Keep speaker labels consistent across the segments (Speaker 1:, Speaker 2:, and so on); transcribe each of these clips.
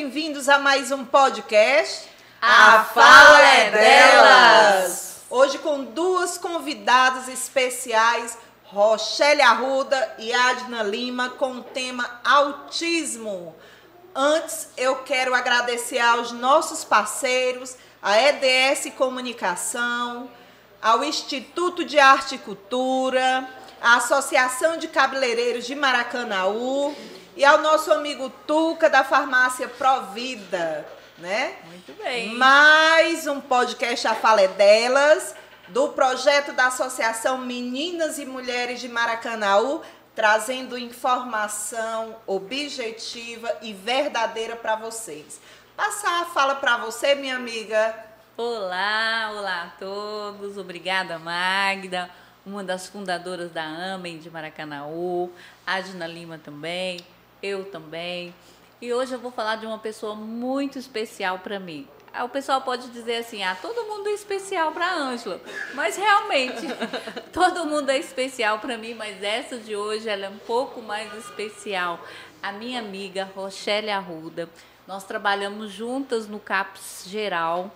Speaker 1: bem-vindos a mais um podcast.
Speaker 2: A Fala é Delas!
Speaker 1: Hoje com duas convidadas especiais, Rochelle Arruda e Adna Lima, com o tema autismo. Antes, eu quero agradecer aos nossos parceiros, a EDS Comunicação, ao Instituto de Arte e Cultura, à Associação de Cabeleireiros de Maracanaú e ao nosso amigo Tuca da farmácia Provida, né?
Speaker 2: Muito bem.
Speaker 1: Mais um podcast A Fala é Delas, do projeto da Associação Meninas e Mulheres de Maracanaú, trazendo informação objetiva e verdadeira para vocês. Passar a fala para você, minha amiga.
Speaker 2: Olá, olá a todos. Obrigada, Magda, uma das fundadoras da AMEN de Maracanaú, Adna Lima também, eu também. E hoje eu vou falar de uma pessoa muito especial para mim. O pessoal pode dizer assim: ah, todo mundo é especial para Ângela. Mas realmente, todo mundo é especial para mim, mas essa de hoje ela é um pouco mais especial. A minha amiga Rochelle Arruda. Nós trabalhamos juntas no CAPS Geral.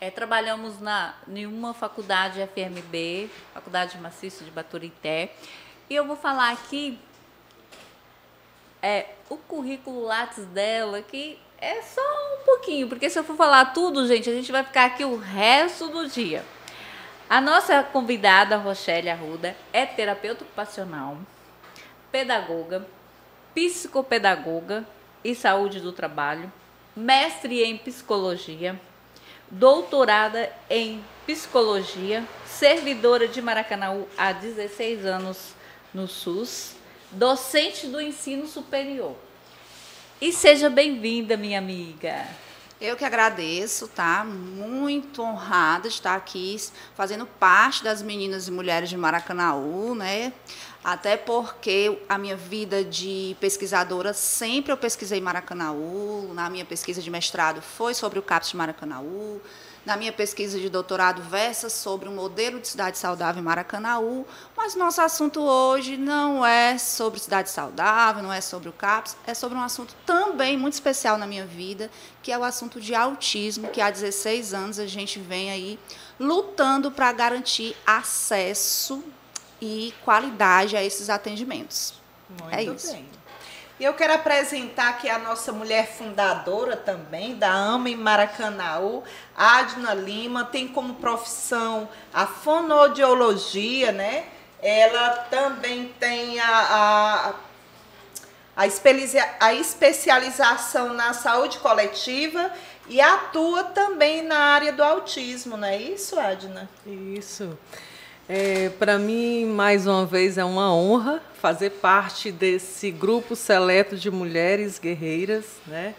Speaker 2: É, trabalhamos na, em uma faculdade FMB, Faculdade de Maciço de Baturité. E eu vou falar aqui é, o currículo Lattes dela, que é só um pouquinho, porque se eu for falar tudo, gente, a gente vai ficar aqui o resto do dia. A nossa convidada, Rochelle Arruda, é terapeuta ocupacional, pedagoga, psicopedagoga e saúde do trabalho, mestre em psicologia, doutorada em psicologia, servidora de Maracanaú há 16 anos no SUS, docente do ensino superior. E seja bem-vinda, minha amiga.
Speaker 3: Eu que agradeço, tá? Muito honrada de estar aqui fazendo parte das meninas e mulheres de Maracanaú, né? Até porque a minha vida de pesquisadora sempre eu pesquisei Maracanaú, na minha pesquisa de mestrado foi sobre o CAPS de Maracanaú, na minha pesquisa de doutorado versa sobre o modelo de cidade saudável em Maracanaú, mas nosso assunto hoje não é sobre cidade saudável, não é sobre o CAPS, é sobre um assunto também muito especial na minha vida, que é o assunto de autismo, que há 16 anos a gente vem aí lutando para garantir acesso e qualidade a esses atendimentos.
Speaker 1: Muito é isso. Bem. Eu quero apresentar aqui a nossa mulher fundadora também, da AMA em Maracanaú, Adna Lima, tem como profissão a fonoaudiologia, né? Ela também tem a, a, a, a especialização na saúde coletiva e atua também na área do autismo, não é isso, Adna?
Speaker 4: Isso. É, Para mim, mais uma vez, é uma honra fazer parte desse grupo seleto de mulheres guerreiras, né?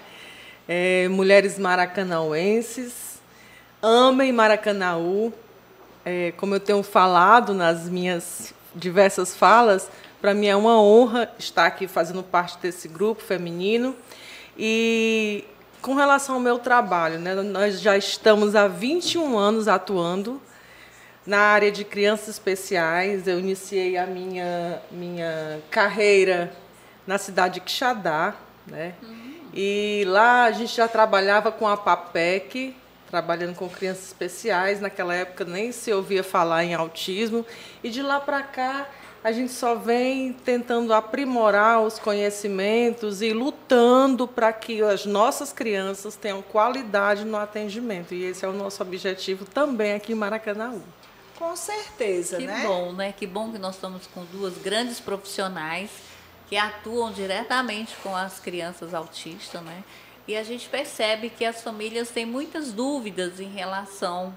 Speaker 4: É, mulheres maracanauenses, amem Maracanaú. É, como eu tenho falado nas minhas diversas falas, para mim é uma honra estar aqui fazendo parte desse grupo feminino. E com relação ao meu trabalho, né, nós já estamos há 21 anos atuando na área de crianças especiais. Eu iniciei a minha, minha carreira na cidade de Quixadá, né? Uhum. E lá a gente já trabalhava com a PAPEC, trabalhando com crianças especiais. Naquela época nem se ouvia falar em autismo. E de lá para cá a gente só vem tentando aprimorar os conhecimentos e lutando para que as nossas crianças tenham qualidade no atendimento. E esse é o nosso objetivo também aqui em Maracanã.
Speaker 1: Com certeza,
Speaker 2: que
Speaker 1: né?
Speaker 2: Que bom, né? Que bom que nós estamos com duas grandes profissionais que atuam diretamente com as crianças autistas, né? E a gente percebe que as famílias têm muitas dúvidas em relação.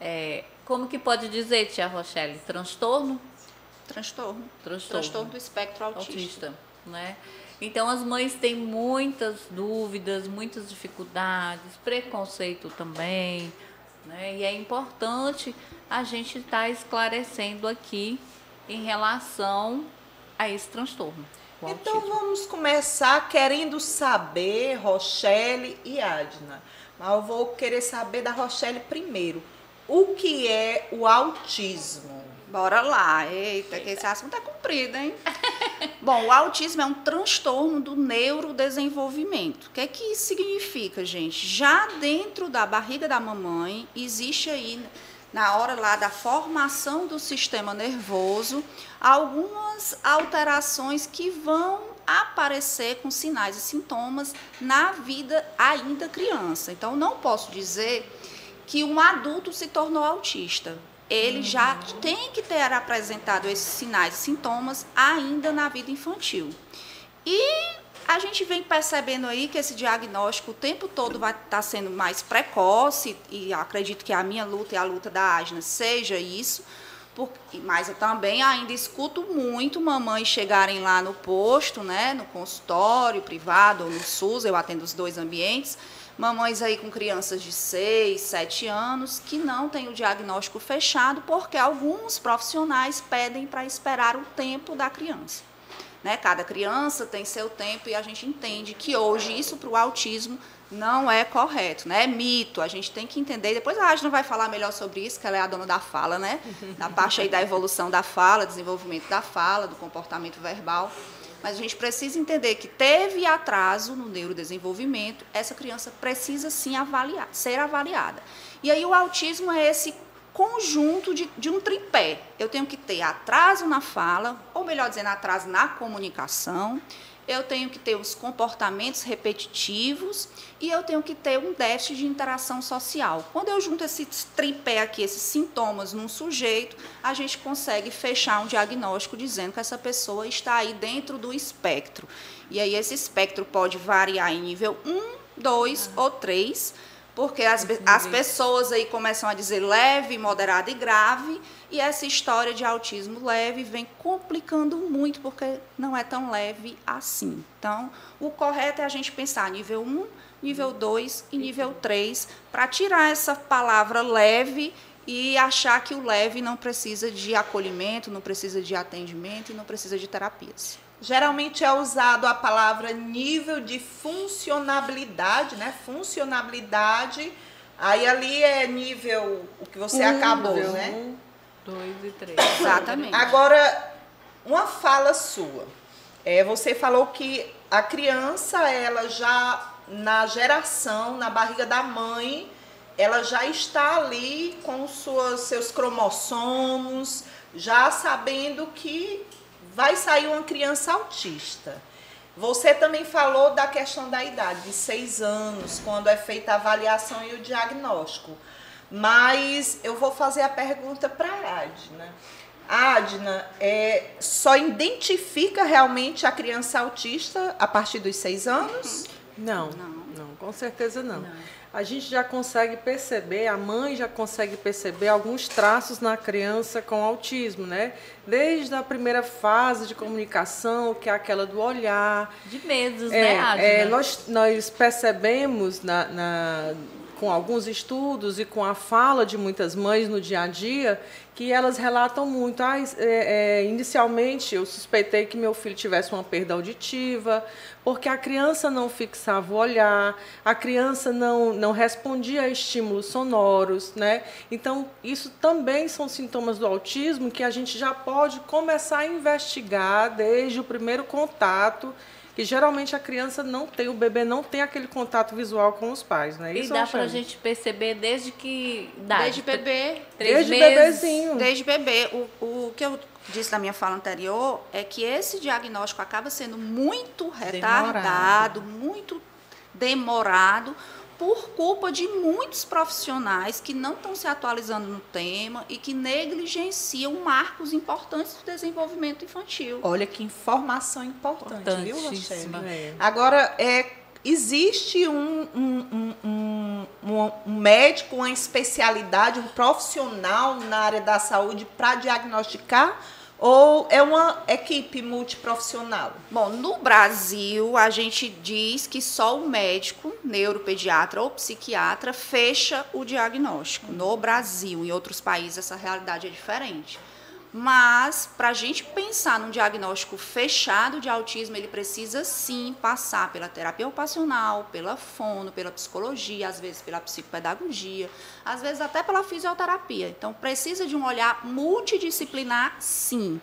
Speaker 2: É, como que pode dizer, tia Rochelle? Transtorno?
Speaker 3: Transtorno.
Speaker 2: Transtorno,
Speaker 3: Transtorno do espectro autista. autista
Speaker 2: né? Então as mães têm muitas dúvidas, muitas dificuldades, preconceito também, né? E é importante a gente estar tá esclarecendo aqui em relação a esse transtorno.
Speaker 1: Então vamos começar querendo saber, Rochelle e Adna. Mas eu vou querer saber da Rochelle primeiro. O que é o autismo?
Speaker 3: Bora lá. Eita, que esse assunto é comprido, hein? Bom, o autismo é um transtorno do neurodesenvolvimento. O que é que isso significa, gente? Já dentro da barriga da mamãe, existe aí, na hora lá da formação do sistema nervoso, algumas alterações que vão aparecer com sinais e sintomas na vida ainda criança. Então, não posso dizer que um adulto se tornou autista ele já tem que ter apresentado esses sinais e sintomas ainda na vida infantil. E a gente vem percebendo aí que esse diagnóstico o tempo todo vai estar tá sendo mais precoce, e acredito que a minha luta e a luta da Agna seja isso, porque, mas eu também ainda escuto muito mamães chegarem lá no posto, né, no consultório privado ou no SUS, eu atendo os dois ambientes, mamães aí com crianças de 6, 7 anos que não têm o diagnóstico fechado porque alguns profissionais pedem para esperar o tempo da criança. Né? Cada criança tem seu tempo e a gente entende que hoje isso para o autismo não é correto, né? É mito. A gente tem que entender. Depois a Agna vai falar melhor sobre isso, que ela é a dona da fala, né? Na parte aí da evolução da fala, desenvolvimento da fala, do comportamento verbal. Mas a gente precisa entender que teve atraso no neurodesenvolvimento, essa criança precisa sim avaliar, ser avaliada. E aí o autismo é esse conjunto de, de um tripé. Eu tenho que ter atraso na fala, ou melhor dizendo, atraso na comunicação, eu tenho que ter os comportamentos repetitivos e eu tenho que ter um déficit de interação social. Quando eu junto esse tripé aqui, esses sintomas num sujeito, a gente consegue fechar um diagnóstico dizendo que essa pessoa está aí dentro do espectro. E aí esse espectro pode variar em nível 1, 2 ou 3 porque as, as pessoas aí começam a dizer leve, moderado e grave, e essa história de autismo leve vem complicando muito, porque não é tão leve assim. Então, o correto é a gente pensar nível 1, nível 2 e nível 3, para tirar essa palavra leve e achar que o leve não precisa de acolhimento, não precisa de atendimento e não precisa de terapias.
Speaker 1: Geralmente é usado a palavra nível de funcionabilidade, né? Funcionabilidade. Aí ali é nível o que você um, acabou, né?
Speaker 2: Um, dois e três.
Speaker 3: Exatamente.
Speaker 1: Agora, uma fala sua. É, você falou que a criança, ela já na geração, na barriga da mãe, ela já está ali com suas, seus cromossomos, já sabendo que vai sair uma criança autista. Você também falou da questão da idade, de seis anos, quando é feita a avaliação e o diagnóstico. Mas eu vou fazer a pergunta para a Adna. Adna, é, só identifica realmente a criança autista a partir dos seis anos?
Speaker 4: Não, não, não com certeza não. não a gente já consegue perceber, a mãe já consegue perceber alguns traços na criança com autismo, né? Desde a primeira fase de comunicação, que é aquela do olhar.
Speaker 2: De medos, é, né, Adna?
Speaker 4: É, nós, nós percebemos na, na com alguns estudos e com a fala de muitas mães no dia a dia, que elas relatam muito. Ah, é, é, inicialmente eu suspeitei que meu filho tivesse uma perda auditiva, porque a criança não fixava o olhar, a criança não, não respondia a estímulos sonoros. Né? Então, isso também são sintomas do autismo que a gente já pode começar a investigar desde o primeiro contato que geralmente a criança não tem, o bebê não tem aquele contato visual com os pais, né?
Speaker 2: Isso e dá pra gente perceber desde que idade?
Speaker 3: Desde bebê.
Speaker 4: Três desde meses. bebezinho.
Speaker 3: Desde bebê. O, o que eu disse na minha fala anterior é que esse diagnóstico acaba sendo muito retardado, demorado. muito demorado, por culpa de muitos profissionais que não estão se atualizando no tema e que negligenciam marcos importantes do desenvolvimento infantil.
Speaker 1: Olha que informação importante, viu, Rochelle? É. Agora, é, existe um, um, um, um, médico, uma especialidade, um profissional na área da saúde para diagnosticar ou é uma equipe multiprofissional?
Speaker 3: Bom, no Brasil, a gente diz que só o médico, neuropediatra ou psiquiatra, fecha o diagnóstico. No Brasil, em outros países, essa realidade é diferente. Mas, para a gente pensar num diagnóstico fechado de autismo, ele precisa sim passar pela terapia ocupacional, pela fono, pela psicologia, às vezes pela psicopedagogia, às vezes até pela fisioterapia. Então, precisa de um olhar multidisciplinar, sim.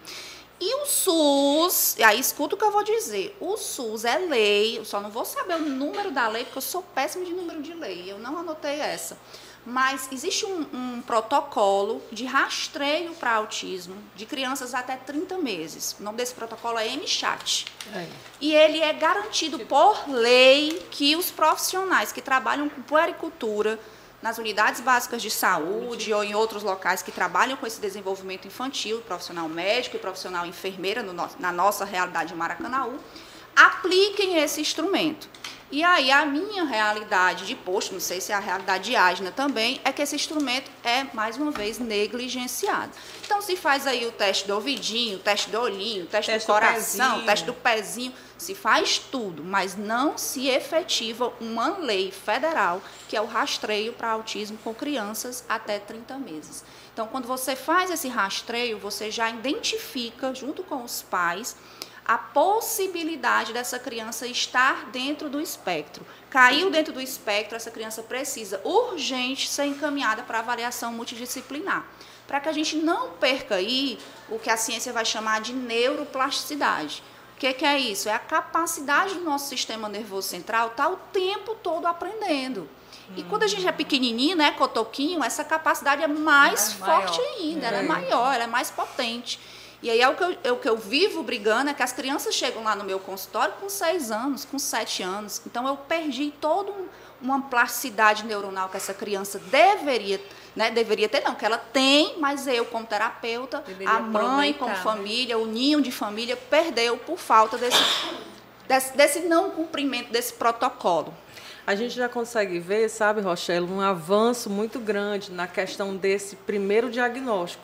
Speaker 3: E o SUS, e aí escuta o que eu vou dizer. O SUS é lei, eu só não vou saber o número da lei, porque eu sou péssima de número de lei, eu não anotei essa. Mas existe um, um protocolo de rastreio para autismo de crianças até 30 meses. O nome desse protocolo é MChat. É. E ele é garantido por lei que os profissionais que trabalham com puericultura, nas unidades básicas de saúde ou em outros locais que trabalham com esse desenvolvimento infantil, profissional médico e profissional enfermeira no, na nossa realidade de Maracanaú, apliquem esse instrumento. E aí a minha realidade de posto, não sei se é a realidade de Asna também, é que esse instrumento é, mais uma vez, negligenciado. Então se faz aí o teste do ouvidinho, o teste do olhinho, o teste, teste do coração, o teste do pezinho, se faz tudo, mas não se efetiva uma lei federal que é o rastreio para autismo com crianças até 30 meses. Então quando você faz esse rastreio, você já identifica, junto com os pais, a possibilidade dessa criança estar dentro do espectro. Caiu dentro do espectro, essa criança precisa urgente ser encaminhada para avaliação multidisciplinar. Para que a gente não perca aí o que a ciência vai chamar de neuroplasticidade. O que, que é isso? É a capacidade do nosso sistema nervoso central estar tá o tempo todo aprendendo. E quando a gente é pequenininho, né, cotoquinho, essa capacidade é mais é forte maior. ainda, é. ela é maior, ela é mais potente. E aí é o que, eu, é o que eu vivo brigando, é que as crianças chegam lá no meu consultório com seis anos, com sete anos. Então eu perdi toda um, uma plasticidade neuronal que essa criança deveria, né, deveria ter, não, que ela tem, mas eu como terapeuta, deveria a mãe como né? família, o ninho de família perdeu por falta desse, desse, desse não cumprimento desse protocolo
Speaker 4: a gente já consegue ver, sabe, Rochelle, um avanço muito grande na questão desse primeiro diagnóstico.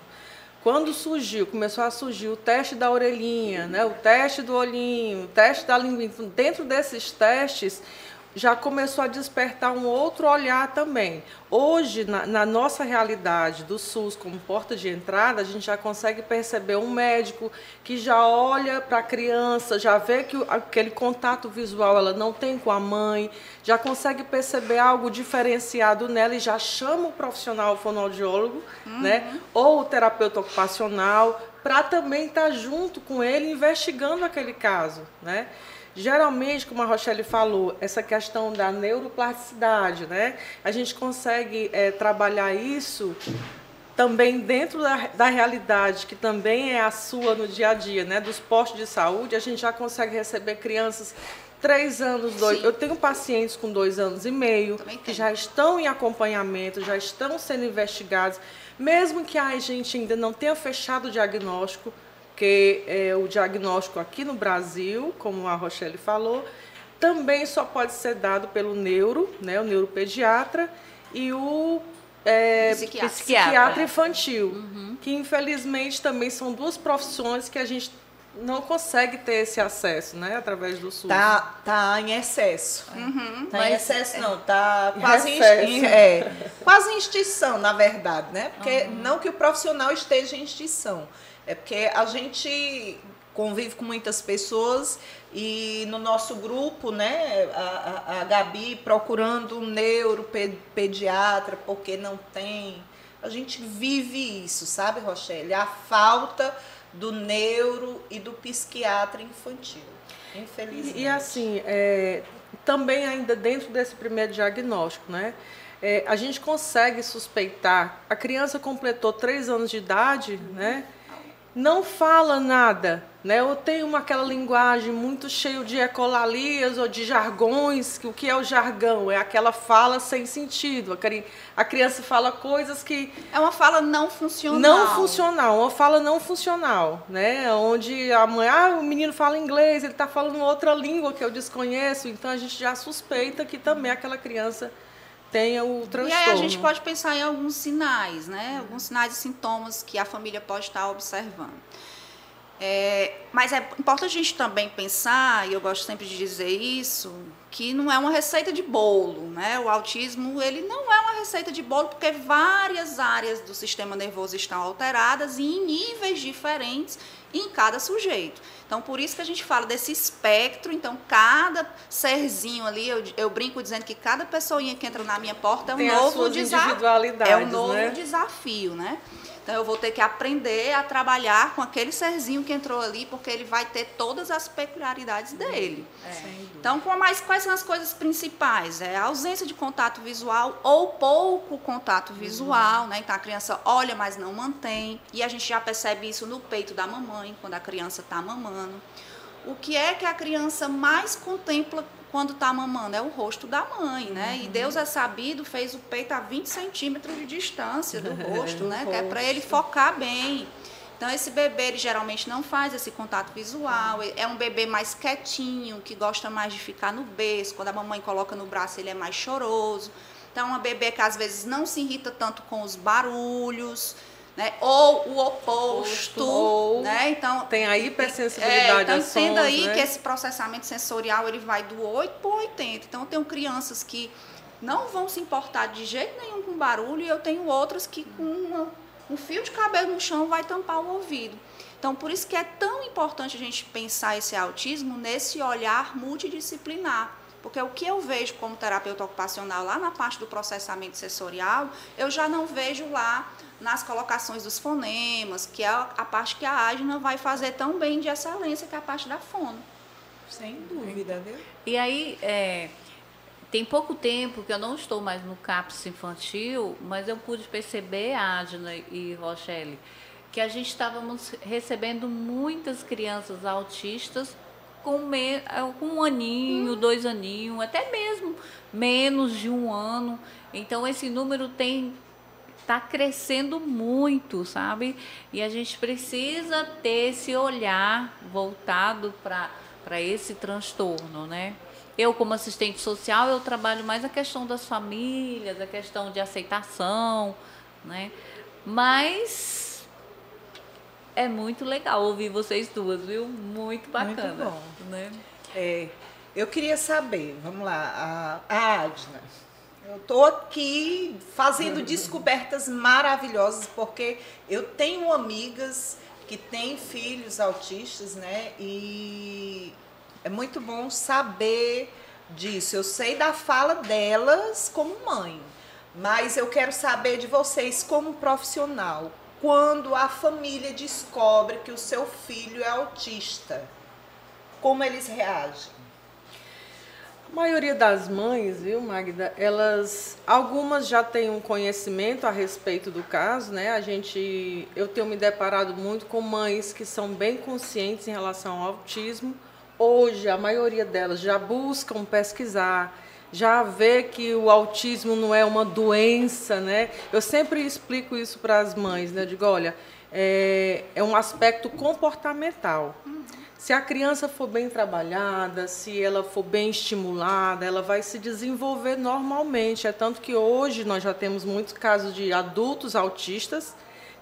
Speaker 4: Quando surgiu, começou a surgir o teste da orelhinha, né, o teste do olhinho, o teste da língua, dentro desses testes, já começou a despertar um outro olhar também. Hoje, na, na, nossa realidade do SUS como porta de entrada, a gente já consegue perceber um médico que já olha para a criança, já vê que aquele contato visual ela não tem com a mãe, já consegue perceber algo diferenciado nela e já chama o profissional fonoaudiólogo, uhum. né, ou o terapeuta ocupacional, para também estar tá junto com ele investigando aquele caso, né? Geralmente, como a Rochelle falou, essa questão da neuroplasticidade, né? A gente consegue é, trabalhar isso também dentro da, da, realidade, que também é a sua no dia a dia, né? Dos postos de saúde, a gente já consegue receber crianças três anos, dois. Sim. Eu tenho pacientes com dois anos e meio que já estão em acompanhamento, já estão sendo investigados, mesmo que a gente ainda não tenha fechado o diagnóstico porque é, o diagnóstico aqui no Brasil, como a Rochelle falou, também só pode ser dado pelo neuro, né, o neuropediatra, e o é, psiquiatra. psiquiatra. infantil, uhum. que infelizmente também são duas profissões que a gente não consegue ter esse acesso, né, através do SUS.
Speaker 1: Tá, tá em excesso. Uhum. Tá Mas, em excesso não, tá quase em, em, é, quase em extinção, na verdade, né? Porque uhum. não que o profissional esteja em extinção, é porque a gente convive com muitas pessoas e no nosso grupo, né, a, a, Gabi procurando um neuropediatra porque não tem. A gente vive isso, sabe, Rochelle? A falta do neuro e do psiquiatra infantil, infelizmente.
Speaker 4: E, e assim, é, também ainda dentro desse primeiro diagnóstico, né? É, a gente consegue suspeitar. A criança completou três anos de idade, né? Não fala nada, né? Eu tenho uma, aquela linguagem muito cheia de ecolalias ou de jargões, que o que é o jargão? É aquela fala sem sentido. A criança fala coisas que...
Speaker 3: É uma fala não funcional.
Speaker 4: Não funcional, uma fala não funcional, né? Onde a mãe, ah, o menino fala inglês, ele está falando outra língua que eu desconheço, então a gente já suspeita que também aquela criança tenha o transtorno. E
Speaker 3: aí a gente pode pensar em alguns sinais, né? Alguns sinais e sintomas que a família pode estar observando. É, mas é importante a gente também pensar, e eu gosto sempre de dizer isso, que não é uma receita de bolo, né? O autismo, ele não é uma receita de bolo porque várias áreas do sistema nervoso estão alteradas e em níveis diferentes em cada sujeito. Então, por isso que a gente fala desse espectro. Então, cada serzinho ali, eu, eu brinco dizendo que cada pessoinha que entra na minha porta é um
Speaker 4: Tem
Speaker 3: novo
Speaker 4: desafio.
Speaker 3: É um novo
Speaker 4: né?
Speaker 3: desafio, né? Então eu vou ter que aprender a trabalhar com aquele serzinho que entrou ali, porque ele vai ter todas as peculiaridades dele. É. Então, mas quais são as coisas principais? É a ausência de contato visual ou pouco contato visual, uhum. né? Então a criança olha, mas não mantém. E a gente já percebe isso no peito da mamãe, quando a criança está mamando. O que é que a criança mais contempla quando está mamando? É o rosto da mãe, né? Uhum. E Deus é sabido, fez o peito a 20 centímetros de distância do rosto, né? Rosto. Que é para ele focar bem. Então, esse bebê, ele geralmente não faz esse contato visual. É um bebê mais quietinho, que gosta mais de ficar no berço. Quando a mamãe coloca no braço, ele é mais choroso. Então, é um bebê que às vezes não se irrita tanto com os barulhos né? Ou o oposto, ou né? Então
Speaker 4: tem a hipersensibilidade é, então,
Speaker 3: entenda
Speaker 4: sons,
Speaker 3: aí
Speaker 4: né?
Speaker 3: que esse processamento sensorial ele vai do 8 para 80. Então eu tenho crianças que não vão se importar de jeito nenhum com barulho e eu tenho outras que com uma, um fio de cabelo no chão vai tampar o ouvido. Então por isso que é tão importante a gente pensar esse autismo nesse olhar multidisciplinar. Porque o que eu vejo como terapeuta ocupacional lá na parte do processamento sensorial, eu já não vejo lá nas colocações dos fonemas, que é a parte que a Ágina vai fazer tão bem de excelência, que é a parte da fono.
Speaker 1: Sem dúvida, viu?
Speaker 2: E aí, é, tem pouco tempo que eu não estou mais no CAPS infantil, mas eu pude perceber, Ágina e Rochelle, que a gente estávamos recebendo muitas crianças autistas com, me, com um aninho, hum. dois aninhos, até mesmo menos de um ano. Então, esse número tem está crescendo muito, sabe? E a gente precisa ter esse olhar voltado para esse transtorno, né? Eu, como assistente social, eu trabalho mais a questão das famílias, a questão de aceitação, né? Mas é muito legal ouvir vocês duas, viu? Muito bacana. Muito bom. Né?
Speaker 1: É, eu queria saber, vamos lá, a, a Adna eu estou aqui fazendo descobertas maravilhosas, porque eu tenho amigas que têm filhos autistas, né? E é muito bom saber disso. Eu sei da fala delas como mãe, mas eu quero saber de vocês como profissional. Quando a família descobre que o seu filho é autista, como eles reagem?
Speaker 4: A maioria das mães, viu, Magda, elas, algumas já têm um conhecimento a respeito do caso, né? A gente, eu tenho me deparado muito com mães que são bem conscientes em relação ao autismo. Hoje, a maioria delas já buscam pesquisar, já vê que o autismo não é uma doença, né? Eu sempre explico isso para as mães, né? Eu digo, olha, é, é um aspecto comportamental. Se a criança for bem trabalhada, se ela for bem estimulada, ela vai se desenvolver normalmente. É tanto que hoje nós já temos muitos casos de adultos autistas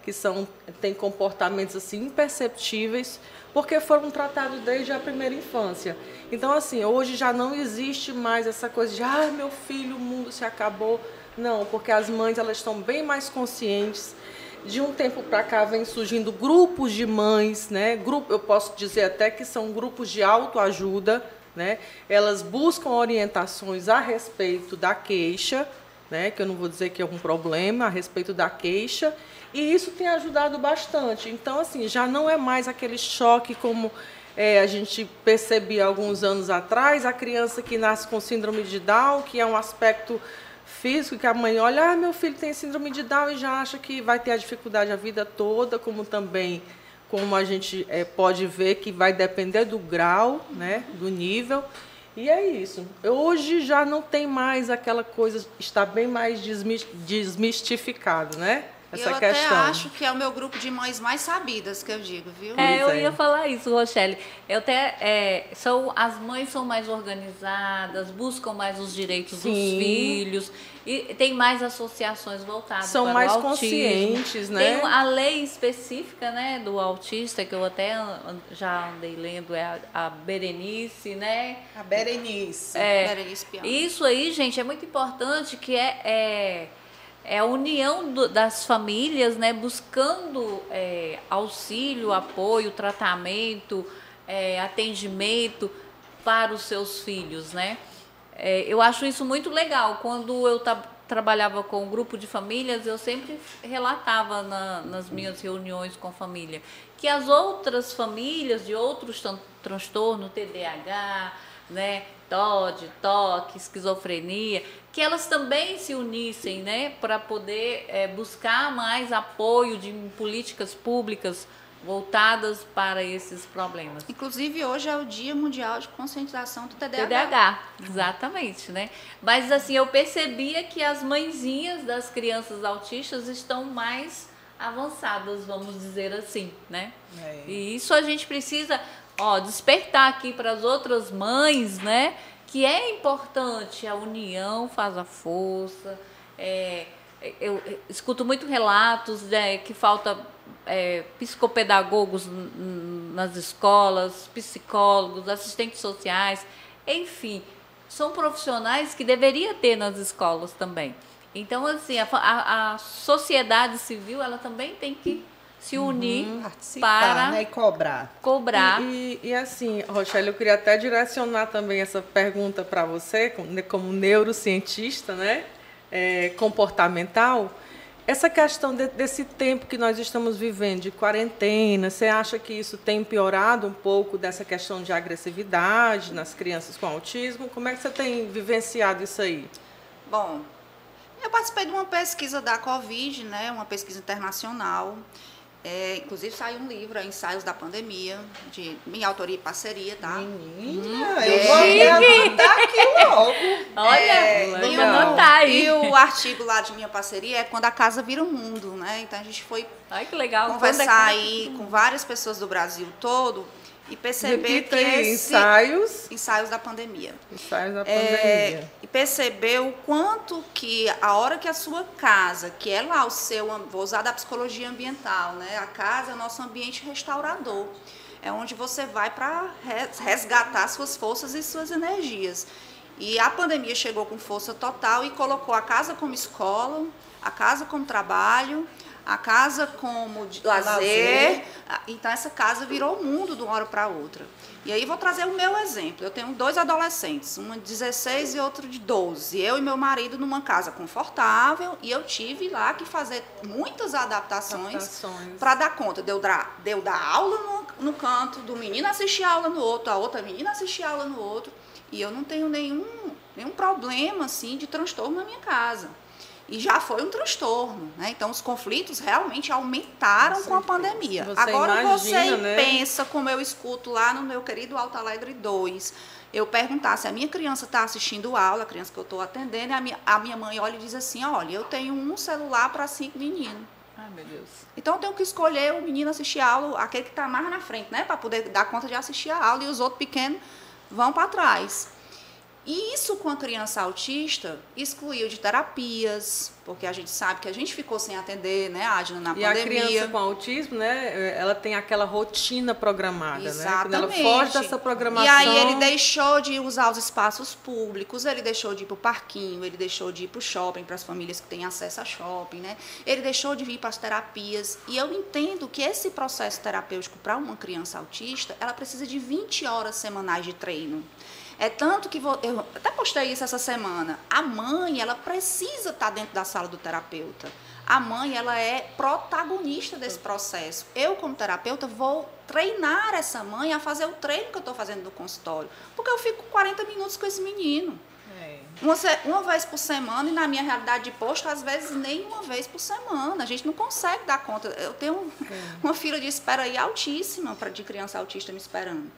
Speaker 4: que são têm comportamentos assim imperceptíveis porque foram tratados desde a primeira infância. Então assim, hoje já não existe mais essa coisa de ah, meu filho, o mundo se acabou. Não, porque as mães elas estão bem mais conscientes de um tempo para cá vem surgindo grupos de mães, né? Grupo, eu posso dizer até que são grupos de autoajuda, né? Elas buscam orientações a respeito da queixa, né? Que eu não vou dizer que é um problema a respeito da queixa, e isso tem ajudado bastante. Então, assim, já não é mais aquele choque como é, a gente percebia alguns anos atrás, a criança que nasce com síndrome de Down, que é um aspecto físico que a mãe olha, ah, meu filho tem síndrome de Down e já acha que vai ter a dificuldade a vida toda, como também como a gente é, pode ver que vai depender do grau, né, do nível. E é isso. Hoje já não tem mais aquela coisa, está bem mais desmistificado, né? Essa
Speaker 3: eu
Speaker 4: questão.
Speaker 3: até acho que é o meu grupo de mães mais sabidas que eu digo, viu?
Speaker 2: É, eu
Speaker 4: é.
Speaker 2: ia falar isso, Rochelle. Eu até, é, são, as mães são mais organizadas, buscam mais os direitos dos
Speaker 4: Sim.
Speaker 2: filhos e tem mais associações voltadas
Speaker 4: São
Speaker 2: para
Speaker 4: mais
Speaker 2: o autismo.
Speaker 4: conscientes, né?
Speaker 2: Tem a lei específica, né, do autista que eu até já andei lendo é a, a Berenice, né?
Speaker 1: A Berenice.
Speaker 2: É,
Speaker 3: Berenice Piano.
Speaker 2: isso aí, gente, é muito importante que é, é, é a união do- das famílias, né, buscando é, auxílio, apoio, tratamento, é, atendimento para os seus filhos, né? É, eu acho isso muito legal. Quando eu trabalhava com um grupo de famílias, eu sempre relatava na- nas minhas reuniões com a família que as outras famílias de outros tran- transtornos, TDAH, né, TOD, TOC, esquizofrenia, que elas também se unissem, né, para poder eh, buscar mais apoio de políticas públicas voltadas para esses problemas.
Speaker 3: Inclusive, hoje é o Dia Mundial de Conscientização do TDAH.
Speaker 2: TDAH, exatamente, né? Mas assim, eu percebia que as mãezinhas das crianças autistas estão mais avançadas, vamos dizer assim, né?
Speaker 1: É.
Speaker 2: E isso a gente precisa, ó, despertar aqui para as outras mães, né? Que é importante, a união faz a força. É, eu escuto muito relatos né, que falta é, psicopedagogos nas escolas, psicólogos, assistentes sociais, enfim, são profissionais que deveria ter nas escolas também. Então, assim, a, a- a sociedade civil ela também tem que se unir
Speaker 1: Participar,
Speaker 2: para
Speaker 1: né? E cobrar.
Speaker 2: cobrar.
Speaker 4: E, e, e assim, Rochelle, eu queria até direcionar também essa pergunta para você, como, como neurocientista, né? É, comportamental. Essa questão de- desse tempo que nós estamos vivendo, de quarentena, você acha que isso tem piorado um pouco dessa questão de agressividade nas crianças com autismo? Como é que você tem vivenciado isso aí?
Speaker 3: Bom, eu participei de uma pesquisa da Covid, né? Uma pesquisa internacional. É, inclusive saiu um livro, é, Ensaios da Pandemia, de minha autoria e parceria, tá?
Speaker 1: Menina, eu vou até anotar aqui logo.
Speaker 2: Olha,
Speaker 3: É,
Speaker 2: vamos
Speaker 3: e o-
Speaker 2: anotar aí.
Speaker 3: E o artigo lá de minha parceria é quando a casa vira o mundo, né? Então a gente foi
Speaker 2: Olha que legal.
Speaker 3: conversar
Speaker 2: é que-
Speaker 3: aí com várias pessoas do Brasil todo e perceber
Speaker 4: Repita
Speaker 3: que esse
Speaker 4: ensaios,
Speaker 3: ensaios da pandemia.
Speaker 4: ensaios da
Speaker 3: É,
Speaker 4: pandemia.
Speaker 3: e perceber o quanto que a hora que a sua casa, que é lá o seu, vou usar da psicologia ambiental, né? A casa é o nosso ambiente restaurador. É onde você vai para resgatar suas forças e suas energias. E a pandemia chegou com força total e colocou a casa como escola, a casa como trabalho, a casa como de lazer.
Speaker 1: Lazer.
Speaker 3: Então essa casa virou o mundo de uma hora para outra. E aí vou trazer o meu exemplo. Eu tenho dois adolescentes, uma de 16 e outro de 12. Eu e meu marido numa casa confortável e eu tive lá que fazer muitas adaptações
Speaker 4: Adaptações.
Speaker 3: para dar conta de eu dar, de eu dar aula no, no canto, do menino assistir aula no outro, a outra menina assistir aula no outro. E eu não tenho nenhum, nenhum problema assim de transtorno na minha casa. E já foi um transtorno, né? Então os conflitos realmente aumentaram com, a pandemia.
Speaker 4: Você
Speaker 3: Agora
Speaker 4: imagina,
Speaker 3: você
Speaker 4: né?
Speaker 3: pensa como eu escuto lá no meu querido Alto Alegre 2. Eu perguntar se a minha criança está assistindo aula, a criança que eu estou atendendo, e a minha, a minha mãe olha e diz assim: olha, eu tenho um celular para cinco meninos.
Speaker 2: Ai, meu Deus.
Speaker 3: Então eu tenho que escolher o menino assistir a aula, aquele que está mais na frente, né? Para poder dar conta de assistir a aula e os outros pequenos vão para trás. E isso com a criança autista excluiu de terapias, porque a gente sabe que a gente ficou sem atender, né, Adna, na
Speaker 4: E a
Speaker 3: pandemia.
Speaker 4: criança com autismo, né, ela tem aquela rotina programada, né? Quando ela
Speaker 3: Exatamente.
Speaker 4: foge dessa programação...
Speaker 3: E aí ele deixou de usar os espaços públicos, ele deixou de ir para o parquinho, ele deixou de ir para o shopping, para as famílias que têm acesso a shopping, né? Ele deixou de vir para as terapias. E eu entendo que esse processo terapêutico para uma criança autista, ela precisa de 20 horas semanais de treino. É tanto que vou, eu até postei isso essa semana. A mãe, ela precisa estar dentro da sala do terapeuta. A mãe, ela é protagonista desse processo. Eu, como terapeuta, vou treinar essa mãe a fazer o treino que eu estou fazendo no consultório. Porque eu fico 40 minutos com esse menino.
Speaker 1: É.
Speaker 3: Uma, uma vez por semana, e na minha realidade de posto, às vezes nem uma vez por semana. A gente não consegue dar conta. Eu tenho uma fila de espera aí altíssima pra, de criança autista me esperando.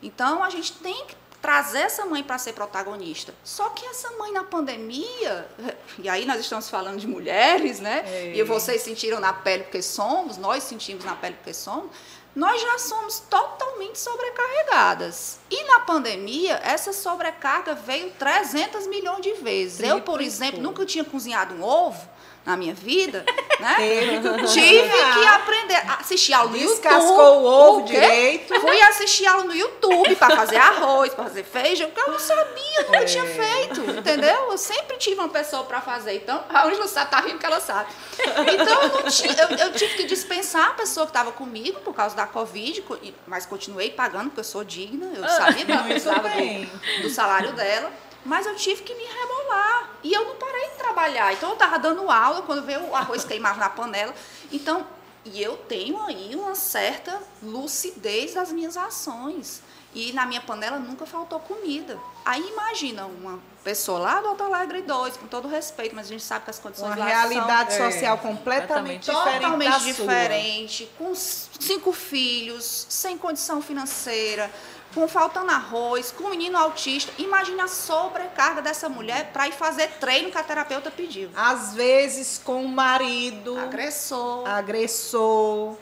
Speaker 3: Então, a gente tem que trazer essa mãe para ser protagonista. Só que essa mãe na pandemia, e aí nós estamos falando de mulheres, né?
Speaker 1: É.
Speaker 3: E vocês sentiram na pele porque somos, nós sentimos na pele porque somos. Nós já somos totalmente sobrecarregadas. E na pandemia, essa sobrecarga veio 300 milhões de vezes. Eu, por exemplo, nunca tinha cozinhado um ovo na minha vida, né? Tive que aprender a assistir aula no YouTube.
Speaker 1: Descascou o ovo
Speaker 3: quê?
Speaker 1: direito.
Speaker 3: Fui assistir aula no YouTube para fazer arroz, para fazer feijão, porque eu não sabia, nunca
Speaker 1: É.
Speaker 3: tinha feito, entendeu? Eu sempre tive uma pessoa para fazer, então a Ângela sabe, tá rindo que ela sabe. Então eu, não tinha, eu, eu tive que dispensar a pessoa que estava comigo por causa da Covid, co- mas continuei pagando, porque eu sou digna, eu sabia que ela
Speaker 1: Ah,
Speaker 3: precisava do, do salário dela. Mas eu tive que me rebolar. E eu não parei de trabalhar. Então eu estava dando aula quando veio o arroz queimava na panela. Então, e eu tenho aí uma certa lucidez das minhas ações. E na minha panela nunca faltou comida. Aí imagina uma pessoa lá do Alto Alegre 2, com todo respeito, mas a gente sabe que as condições
Speaker 1: Uma
Speaker 3: lá
Speaker 1: realidade
Speaker 4: É,
Speaker 1: social completamente
Speaker 2: totalmente
Speaker 1: diferente
Speaker 3: totalmente
Speaker 1: da sua.
Speaker 3: diferente, com cinco filhos, sem condição financeira, com faltando arroz, com menino autista. Imagina a sobrecarga dessa mulher para ir fazer treino que a terapeuta pediu.
Speaker 1: Às vezes com o marido,
Speaker 3: Agressor.
Speaker 1: agressor.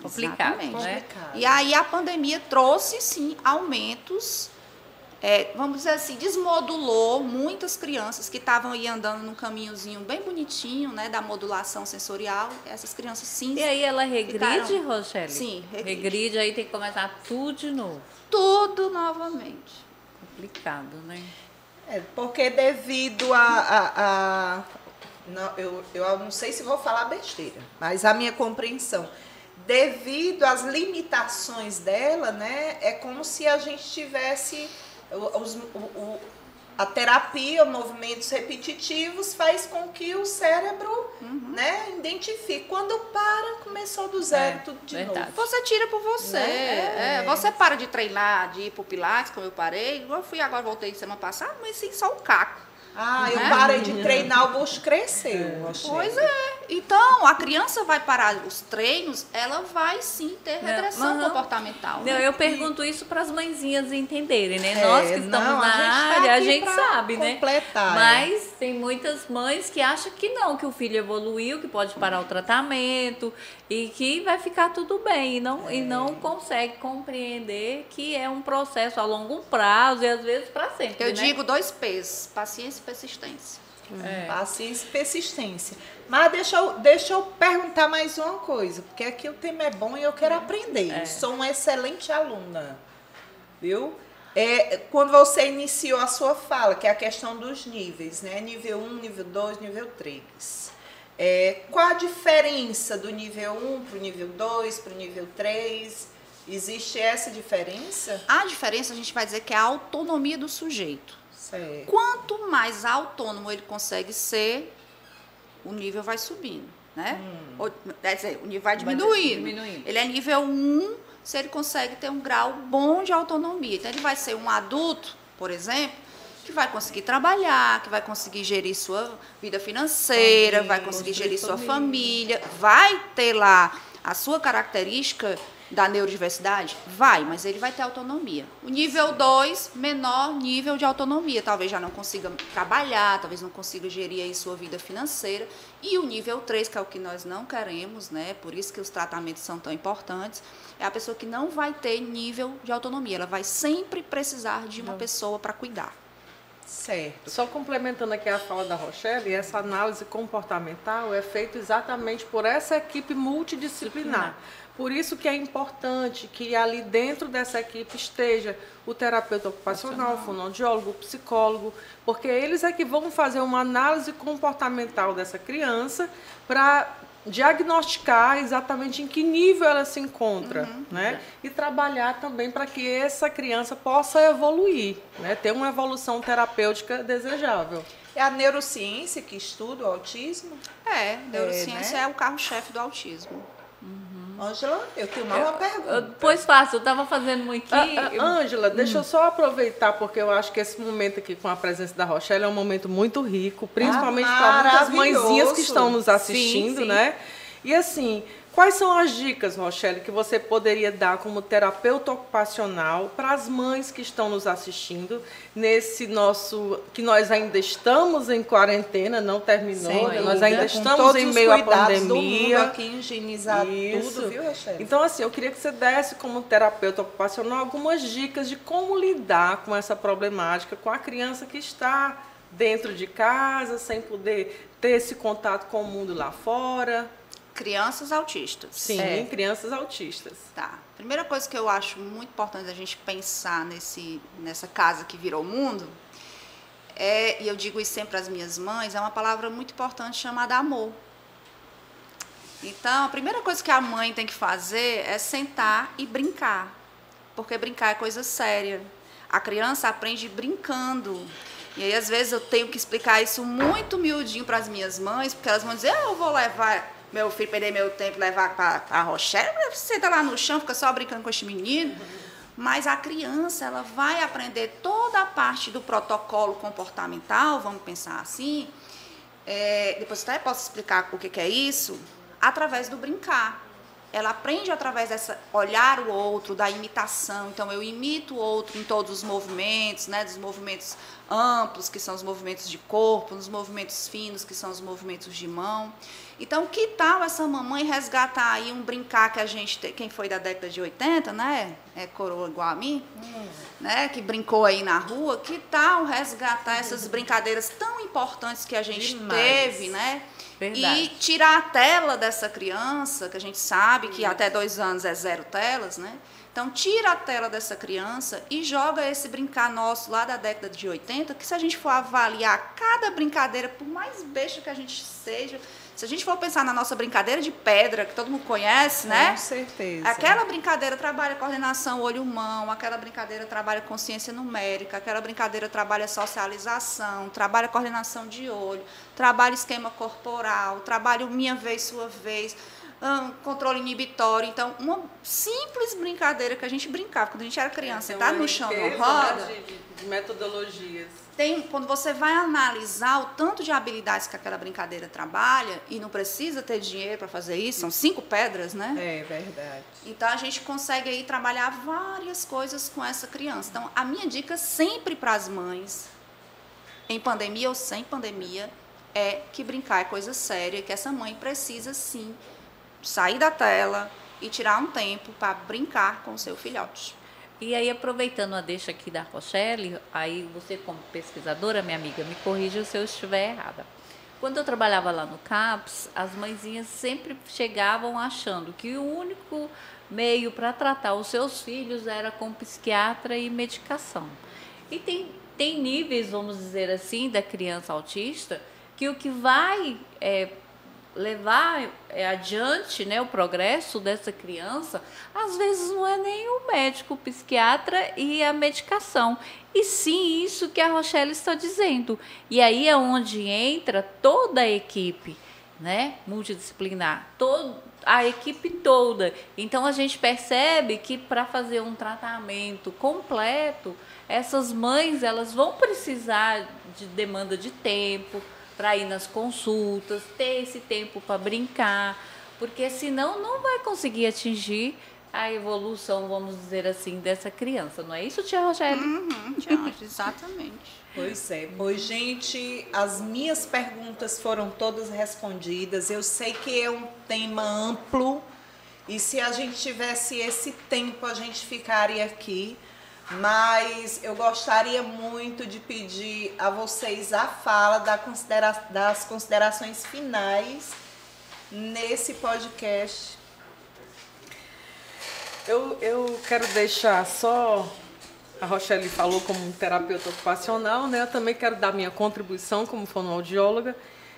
Speaker 2: Complicado, né?
Speaker 1: Complicado.
Speaker 3: E aí a pandemia trouxe sim aumentos, é, vamos dizer assim, desmodulou muitas crianças que estavam aí andando num caminhozinho bem bonitinho, né, da modulação sensorial. Essas crianças sim,
Speaker 2: E aí ela regride,
Speaker 3: Ficaram-
Speaker 2: Rochelle?
Speaker 3: Sim, regride.
Speaker 2: Regride, aí tem que começar tudo de novo.
Speaker 3: tudo novamente.
Speaker 2: Complicado, né?
Speaker 1: É, porque devido a. a- a- não, eu, eu não sei se vou falar besteira, mas a minha compreensão. Devido às limitações dela, né? É como se a gente tivesse. O- os- o- o- a terapia, movimentos repetitivos, faz com que o cérebro né, identifique. Quando para, começou do zero,
Speaker 2: É,
Speaker 1: tudo de
Speaker 2: verdade.
Speaker 1: novo.
Speaker 3: Você tira por você.
Speaker 1: Né?
Speaker 3: É, você para de treinar, de ir pro Pilates, como eu parei. Eu fui agora, voltei semana passada, mas sim, só o caco.
Speaker 1: Ah, eu
Speaker 3: Né?
Speaker 1: parei de treinar, o bucho cresceu. achei.
Speaker 3: Pois é. Então, a criança vai parar os treinos, ela vai sim ter
Speaker 2: Não,
Speaker 3: regressão
Speaker 2: aham.
Speaker 3: comportamental.
Speaker 2: Não,
Speaker 3: né?
Speaker 2: eu pergunto isso para as mãezinhas entenderem, né?
Speaker 1: É,
Speaker 2: Nós que estamos
Speaker 1: não, a
Speaker 2: na
Speaker 1: gente tá
Speaker 2: área, a
Speaker 1: aqui
Speaker 2: gente sabe, né?
Speaker 1: completar, é.
Speaker 2: Mas tem muitas mães que acham que não, que o filho evoluiu, que pode parar o tratamento e que vai ficar tudo bem. E não, e
Speaker 1: É.
Speaker 2: não consegue compreender que é um processo a longo prazo e às vezes para sempre.
Speaker 3: Eu
Speaker 2: né?
Speaker 3: digo dois P's, paciência e persistência.
Speaker 2: É.
Speaker 1: Paciência e persistência. Mas deixa eu, deixa eu perguntar mais uma coisa, porque aqui o tema é bom e eu quero aprender.
Speaker 2: É.
Speaker 1: Sou uma excelente aluna, viu? É, quando você iniciou a sua fala, que é a questão dos níveis, né? Nível 1, nível 2, nível 3. É, qual a diferença do nível 1 para o nível 2, para o nível 3? Existe essa diferença?
Speaker 3: A diferença a gente vai dizer que é a autonomia do sujeito.
Speaker 1: Certo.
Speaker 3: Quanto mais autônomo ele consegue ser, o nível vai subindo, né? Ou, quer dizer, o nível vai diminuindo.
Speaker 2: diminuindo.
Speaker 3: Ele é nível 1 se ele consegue ter um grau bom de autonomia. Então, ele vai ser um adulto, por exemplo, que vai conseguir trabalhar, que vai conseguir gerir sua vida financeira,
Speaker 1: Família,
Speaker 3: vai conseguir gerir sua
Speaker 2: família.
Speaker 3: família, vai ter lá a sua característica da neurodiversidade? Vai, mas ele vai ter autonomia. O nível 2, menor nível de autonomia. Talvez já não consiga trabalhar, talvez não consiga gerir aí sua vida financeira. E o nível 3, que é o que nós não queremos, né? Por isso que os tratamentos são tão importantes, é a pessoa que não vai ter nível de autonomia. Ela vai sempre precisar de uma pessoa para cuidar.
Speaker 1: Certo.
Speaker 4: Só complementando aqui a fala da Rochelle, essa análise comportamental é feita exatamente por essa equipe multidisciplinar. Por isso que é importante que ali dentro dessa equipe esteja o terapeuta ocupacional, o fonoaudiólogo, o psicólogo, porque eles é que vão fazer uma análise comportamental dessa criança para diagnosticar exatamente em que nível ela se encontra, né? E trabalhar também para que essa criança possa evoluir, né? Ter uma evolução terapêutica desejável.
Speaker 1: É a neurociência que estuda o autismo?
Speaker 3: É, neurociência
Speaker 1: né?
Speaker 3: é o carro-chefe do autismo.
Speaker 1: Ângela, eu tenho mais uma pergunta.
Speaker 2: Pois faço, eu estava fazendo um aqui.
Speaker 4: Ah, ah,
Speaker 2: eu-
Speaker 4: Ângela, deixa eu só aproveitar, porque eu acho que esse momento aqui com a presença da Rochelle é um momento muito rico, principalmente
Speaker 1: Ah,
Speaker 4: para
Speaker 1: maravilhoso.
Speaker 4: mãezinhas que estão nos assistindo,
Speaker 2: sim.
Speaker 4: né? E assim, Quais são as dicas, Rochelle, que você poderia dar como terapeuta ocupacional para as mães que estão nos assistindo nesse nosso que nós ainda estamos em quarentena, não terminou, né? nós ainda estamos em meio à pandemia.
Speaker 1: Do aqui higienizar Isso. tudo, viu, Rochelle?
Speaker 4: Então assim, eu queria que você desse como terapeuta ocupacional algumas dicas de como lidar com essa problemática com a criança que está dentro de casa, sem poder ter esse contato com o mundo lá fora.
Speaker 3: Crianças autistas.
Speaker 4: Sim, é. crianças autistas.
Speaker 3: Tá. Primeira coisa que eu acho muito importante a gente pensar nesse, nessa casa que virou mundo, é, e eu digo isso sempre às minhas mães, é uma palavra muito importante chamada amor. Então, a primeira coisa que a mãe tem que fazer é sentar e brincar. Porque brincar é coisa séria. A criança aprende brincando. E aí, às vezes, eu tenho que explicar isso muito miudinho para as minhas mães, porque elas vão dizer, ah, eu vou levar meu filho perder meu tempo, levar para a Rochelle, tá lá no chão, fica só brincando com este menino. Mas a criança, ela vai aprender toda a parte do protocolo comportamental, vamos pensar assim. É, depois até posso explicar o que, que é isso, através do brincar ela aprende através dessa olhar o outro, da imitação. Então eu imito o outro em todos os movimentos, né, dos movimentos amplos, que são os movimentos de corpo, nos movimentos finos, que são os movimentos de mão. Então, que tal essa mamãe resgatar aí um brincar que a gente quem foi da década de 80, né? É coroa igual a mim, hum. né? Que brincou aí na rua. Que tal resgatar essas brincadeiras tão importantes que a gente Demais. teve, né? Verdade. E tirar a tela dessa criança, que a gente sabe que até dois anos é zero telas, né? Então, tira a tela dessa criança e joga esse brincar nosso lá da década de 80, que se a gente for avaliar cada brincadeira, por mais besta que a gente seja, se a gente for pensar na nossa brincadeira de pedra, que todo mundo conhece, né?
Speaker 1: Com certeza.
Speaker 3: Aquela brincadeira trabalha coordenação olho-mão, aquela brincadeira trabalha consciência numérica, aquela brincadeira trabalha socialização, trabalha coordenação de olho, trabalha esquema corporal, trabalha minha vez, sua vez, um, controle inibitório. Então, uma simples brincadeira que a gente brincava quando a gente era criança, tá no chão, na roda.
Speaker 4: De, de metodologias
Speaker 3: tem, quando você vai analisar o tanto de habilidades que aquela brincadeira trabalha, e não precisa ter dinheiro para fazer isso, são cinco pedras, né?
Speaker 1: É verdade.
Speaker 3: Então a gente consegue aí trabalhar várias coisas com essa criança. Então, a minha dica sempre para as mães, em pandemia ou sem pandemia, é que brincar é coisa séria, que essa mãe precisa sim sair da tela e tirar um tempo para brincar com o seu filhote.
Speaker 2: E aí, aproveitando a deixa aqui da Rochelle, aí você, como pesquisadora, minha amiga, me corrija se eu estiver errada. Quando eu trabalhava lá no CAPS, as mãezinhas sempre chegavam achando que o único meio para tratar os seus filhos era com psiquiatra e medicação. E tem, tem níveis, vamos dizer assim, da criança autista, que o que vai é, levar é, adiante né, o progresso dessa criança, às vezes não é nem o médico, o psiquiatra e a medicação, e sim isso que a Rochelle está dizendo. E aí é onde entra toda a equipe né, multidisciplinar, todo, a equipe toda. Então a gente percebe que para fazer um tratamento completo, essas mães elas vão precisar de demanda de tempo, para ir nas consultas, ter esse tempo para brincar, porque senão não vai conseguir atingir a evolução, vamos dizer assim, dessa criança. Não é isso, tia Rogério?
Speaker 3: Uhum, tia exatamente.
Speaker 1: Pois é. Pois, gente, as minhas perguntas foram todas respondidas. Eu sei que é um tema amplo e se a gente tivesse esse tempo, a gente ficaria aqui mas eu gostaria muito de pedir a vocês a fala das considerações finais nesse podcast.
Speaker 4: Eu, eu quero deixar só. A Rochelle falou como terapeuta ocupacional, né? Eu também quero dar minha contribuição como fonoaudióloga,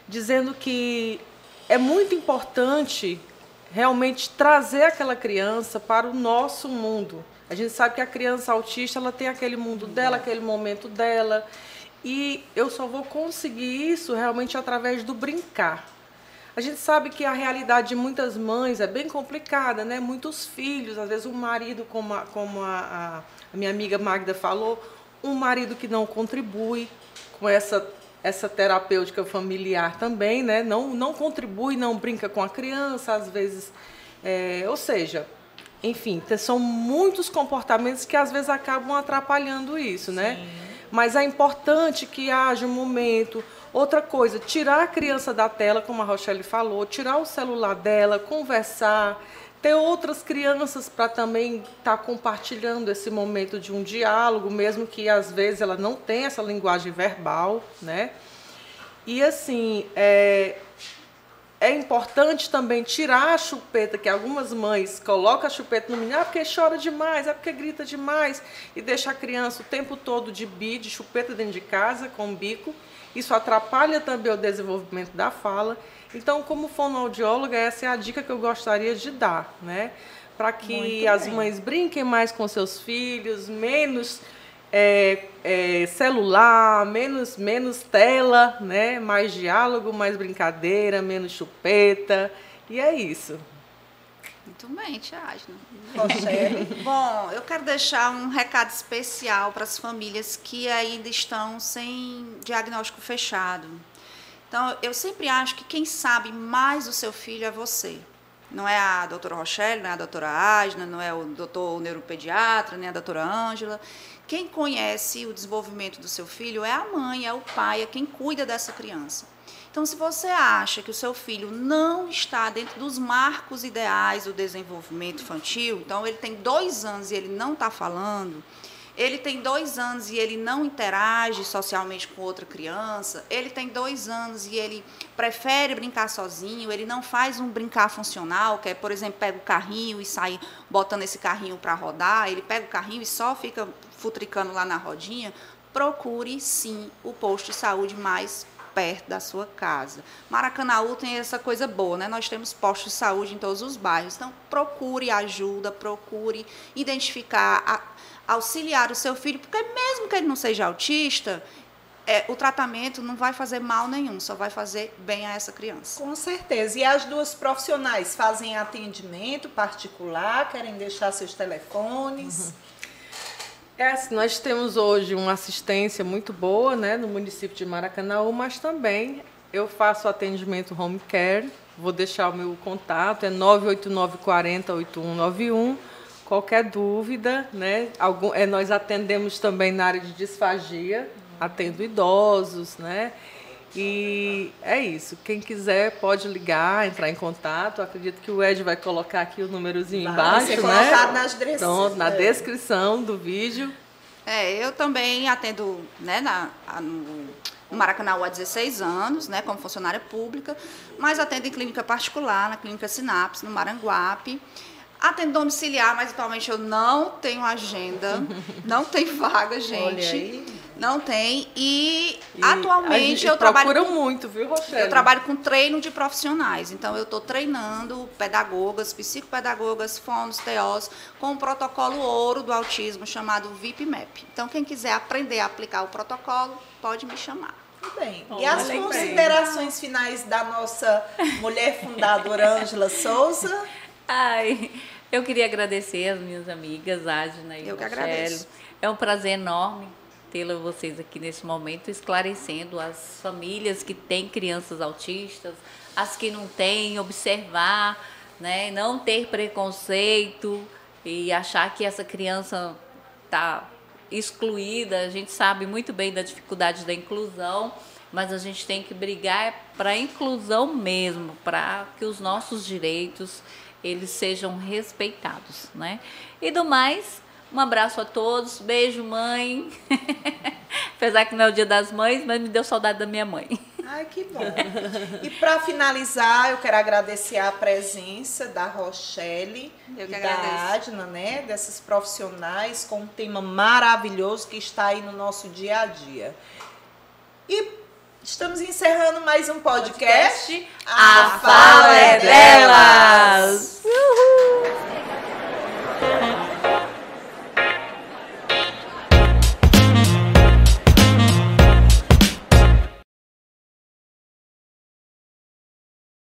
Speaker 4: dizendo que é muito importante realmente trazer aquela criança para o nosso mundo a gente sabe que a criança autista ela tem aquele mundo dela, aquele momento dela. E eu só vou conseguir isso realmente através do brincar. A gente sabe que a realidade de muitas mães é bem complicada, né? Muitos filhos, às vezes um marido, como a, como a, a minha amiga Magda falou, um marido que não contribui com essa, essa terapêutica familiar também, né? Não, não contribui, não brinca com a criança, às vezes É, ou seja, enfim, são muitos comportamentos que às vezes acabam atrapalhando isso, né? Mas é importante que haja um momento. Outra coisa, tirar a criança da tela, como a Rochelle falou, tirar o celular dela, conversar, ter outras crianças para também estar tá compartilhando esse momento de um diálogo, mesmo que às vezes ela não tenha essa linguagem verbal, né? E assim, é, é importante também tirar a chupeta, que algumas mães colocam a chupeta no menino, ah, porque chora demais, é porque grita demais, e deixa a criança o tempo todo de bi, de chupeta dentro de casa, com bico. Isso atrapalha também o desenvolvimento da fala. Então, como fonoaudióloga, essa é a dica que eu gostaria de dar, né? Para que as mães brinquem mais com seus filhos, menos é, é, celular, menos, menos tela, né? mais diálogo, mais brincadeira, menos chupeta. E é isso.
Speaker 3: Muito bem, Tiasna. Bom, eu quero deixar um recado especial para as famílias que ainda estão sem diagnóstico fechado. Então, eu sempre acho que quem sabe mais do seu filho é você. Não é a doutora Rochelle, não é a doutora Asna, não é o doutor neuropediatra, nem a doutora Ângela. Quem conhece o desenvolvimento do seu filho é a mãe, é o pai, é quem cuida dessa criança. Então, se você acha que o seu filho não está dentro dos marcos ideais do desenvolvimento infantil, então ele tem dois anos e ele não está falando, ele tem dois anos e ele não interage socialmente com outra criança, ele tem dois anos e ele prefere brincar sozinho, ele não faz um brincar funcional, que é, por exemplo, pega o carrinho e sai botando esse carrinho para rodar, ele pega o carrinho e só fica futricando lá na rodinha, procure sim o posto de saúde mais perto da sua casa. Maracanaú tem essa coisa boa, né? Nós temos postos de saúde em todos os bairros. Então, procure ajuda, procure identificar, auxiliar o seu filho, porque mesmo que ele não seja autista, é, o tratamento não vai fazer mal nenhum, só vai fazer bem a essa criança.
Speaker 1: Com certeza. E as duas profissionais fazem atendimento particular, querem deixar seus telefones. Uhum.
Speaker 4: É, assim, nós temos hoje uma assistência muito boa né, no município de Maracanaú, mas também eu faço atendimento home care. Vou deixar o meu contato, é 989408191. Qualquer dúvida, né? Algum, é, nós atendemos também na área de disfagia, atendo idosos, né? E é isso. Quem quiser pode ligar, entrar em contato. Acredito que o Ed vai colocar aqui o númerozinho vai embaixo, ser
Speaker 1: né? colocado nas
Speaker 4: Pronto, na descrição do vídeo.
Speaker 3: É, eu também atendo né, na, no, no Maracanã há 16 anos, né, como funcionária pública, mas atendo em clínica particular, na clínica Sinapse, no Maranguape. Atendo domiciliar, mas atualmente eu não tenho agenda, não tem vaga, gente. Olha aí. Não tem. E, e atualmente eu trabalho.
Speaker 4: Com, muito, viu, Rochelle?
Speaker 3: Eu trabalho com treino de profissionais. Então, eu estou treinando pedagogas, psicopedagogas, fonos, TOs, com o protocolo ouro do autismo chamado VIPMAP. Então, quem quiser aprender a aplicar o protocolo, pode me chamar.
Speaker 1: Muito bem. e as considerações bem. finais da nossa mulher fundadora Ângela Souza?
Speaker 2: Ai, eu queria agradecer as minhas amigas, Adna e Eu que agradeço. É um prazer enorme tê-la vocês aqui nesse momento, esclarecendo as famílias que têm crianças autistas, as que não têm, observar, né, não ter preconceito e achar que essa criança está excluída. A gente sabe muito bem da dificuldade da inclusão, mas a gente tem que brigar para a inclusão mesmo, para que os nossos direitos eles sejam respeitados, né? E do mais, um abraço a todos, beijo, mãe. Apesar que não é o dia das mães, mas me deu saudade da minha mãe.
Speaker 1: Ai, que bom. E para finalizar, eu quero agradecer a presença da Rochelle e da Adna, né? Dessas profissionais com um tema maravilhoso que está aí no nosso dia a dia. E estamos encerrando mais um podcast. podcast
Speaker 2: a Fala é Delas! Uhul.